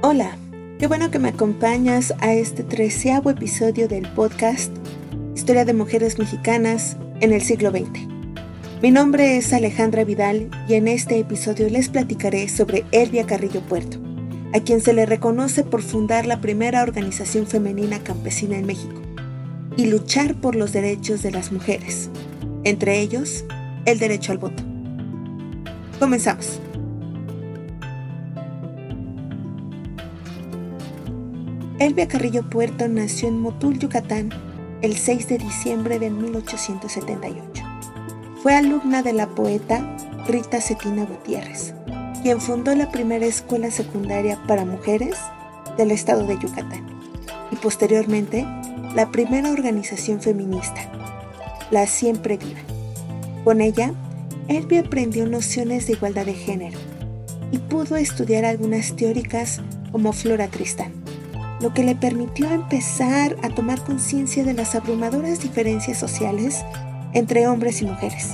Hola, qué bueno que me acompañas a este treceavo episodio del podcast Historia de Mujeres Mexicanas en el siglo XX. Mi nombre es Alejandra Vidal y en este episodio les platicaré sobre Elvia Carrillo Puerto, a quien se le reconoce por fundar la primera organización femenina campesina en México y luchar por los derechos de las mujeres, entre ellos el derecho al voto. Comenzamos. Elvia Carrillo Puerto nació en Motul, Yucatán, el 6 de diciembre de 1878. Fue alumna de la poeta Rita Cetina Gutiérrez, quien fundó la primera escuela secundaria para mujeres del estado de Yucatán y posteriormente la primera organización feminista, la Siempre Viva. Con ella, Elvia aprendió nociones de igualdad de género y pudo estudiar algunas teóricas como Flora Tristán lo que le permitió empezar a tomar conciencia de las abrumadoras diferencias sociales entre hombres y mujeres,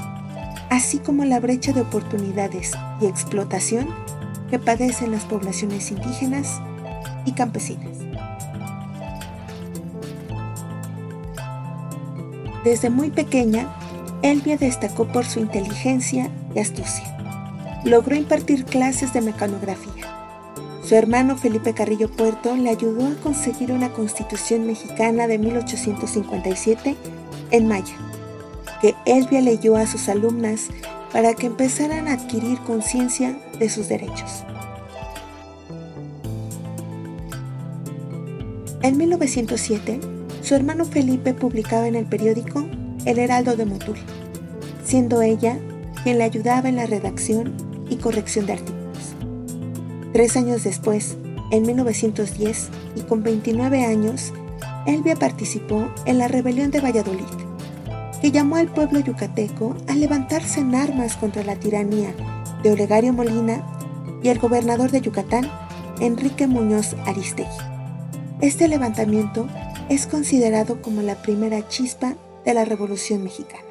así como la brecha de oportunidades y explotación que padecen las poblaciones indígenas y campesinas. Desde muy pequeña, Elvia destacó por su inteligencia y astucia. Logró impartir clases de mecanografía su hermano Felipe Carrillo Puerto le ayudó a conseguir una constitución mexicana de 1857 en maya, que Elvia leyó a sus alumnas para que empezaran a adquirir conciencia de sus derechos. En 1907, su hermano Felipe publicaba en el periódico El Heraldo de Motul, siendo ella quien le ayudaba en la redacción y corrección de artículos. Tres años después, en 1910, y con 29 años, Elvia participó en la rebelión de Valladolid, que llamó al pueblo yucateco a levantarse en armas contra la tiranía de Olegario Molina y el gobernador de Yucatán, Enrique Muñoz Aristegui. Este levantamiento es considerado como la primera chispa de la Revolución Mexicana.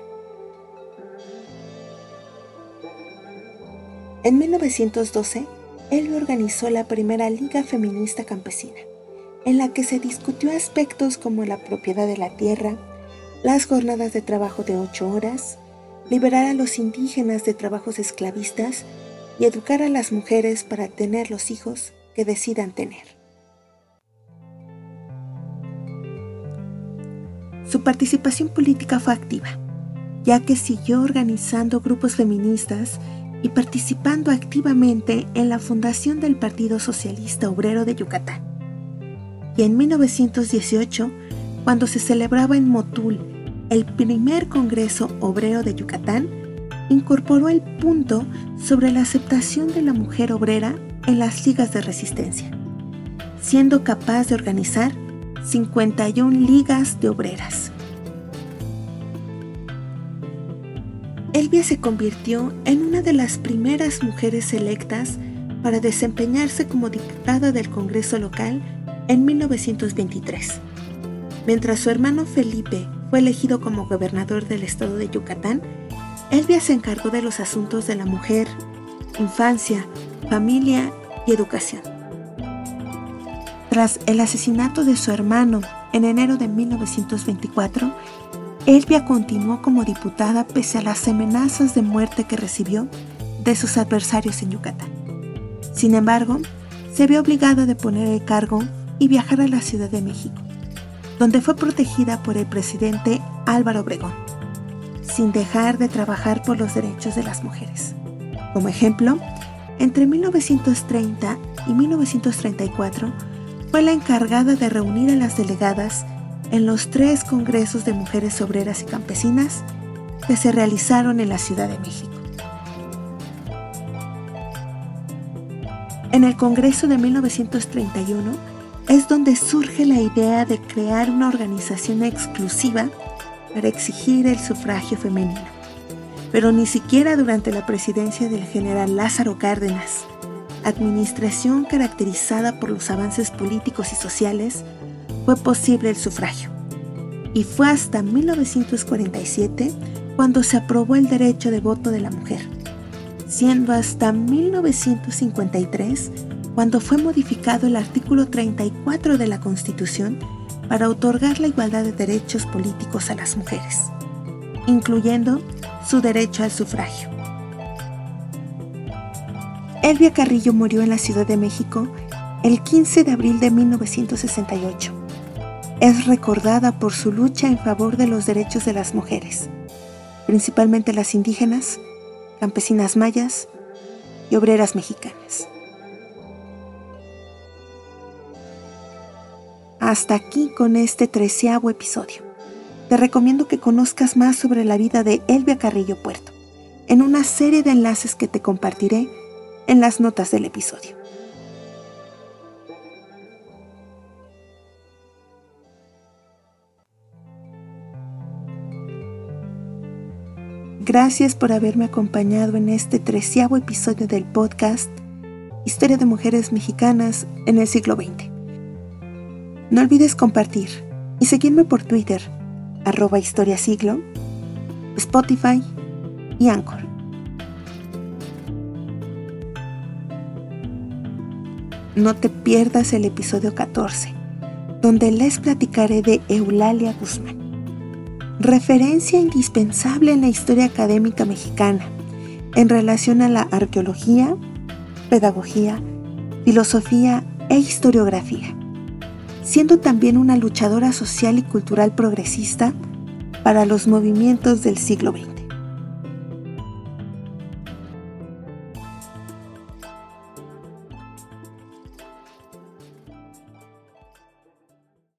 En 1912, él organizó la primera Liga Feminista Campesina, en la que se discutió aspectos como la propiedad de la tierra, las jornadas de trabajo de ocho horas, liberar a los indígenas de trabajos esclavistas y educar a las mujeres para tener los hijos que decidan tener. Su participación política fue activa, ya que siguió organizando grupos feministas y participando activamente en la fundación del Partido Socialista Obrero de Yucatán. Y en 1918, cuando se celebraba en Motul el primer Congreso Obrero de Yucatán, incorporó el punto sobre la aceptación de la mujer obrera en las ligas de resistencia, siendo capaz de organizar 51 ligas de obreras. Elvia se convirtió en una de las primeras mujeres electas para desempeñarse como diputada del Congreso local en 1923. Mientras su hermano Felipe fue elegido como gobernador del estado de Yucatán, Elvia se encargó de los asuntos de la mujer, infancia, familia y educación. Tras el asesinato de su hermano en enero de 1924, Elvia continuó como diputada pese a las amenazas de muerte que recibió de sus adversarios en Yucatán. Sin embargo, se vio obligada a deponer el cargo y viajar a la Ciudad de México, donde fue protegida por el presidente Álvaro Obregón, sin dejar de trabajar por los derechos de las mujeres. Como ejemplo, entre 1930 y 1934 fue la encargada de reunir a las delegadas en los tres congresos de mujeres obreras y campesinas que se realizaron en la Ciudad de México. En el Congreso de 1931 es donde surge la idea de crear una organización exclusiva para exigir el sufragio femenino. Pero ni siquiera durante la presidencia del general Lázaro Cárdenas, administración caracterizada por los avances políticos y sociales, fue posible el sufragio. Y fue hasta 1947 cuando se aprobó el derecho de voto de la mujer, siendo hasta 1953 cuando fue modificado el artículo 34 de la Constitución para otorgar la igualdad de derechos políticos a las mujeres, incluyendo su derecho al sufragio. Elvia Carrillo murió en la Ciudad de México el 15 de abril de 1968. Es recordada por su lucha en favor de los derechos de las mujeres, principalmente las indígenas, campesinas mayas y obreras mexicanas. Hasta aquí con este treceavo episodio. Te recomiendo que conozcas más sobre la vida de Elvia Carrillo Puerto en una serie de enlaces que te compartiré en las notas del episodio. Gracias por haberme acompañado en este treceavo episodio del podcast Historia de Mujeres Mexicanas en el siglo XX. No olvides compartir y seguirme por Twitter, arroba historiasiglo, Spotify y Anchor. No te pierdas el episodio 14, donde les platicaré de Eulalia Guzmán, referencia indispensable en la historia académica mexicana en relación a la arqueología, pedagogía, filosofía e historiografía siendo también una luchadora social y cultural progresista para los movimientos del siglo XX.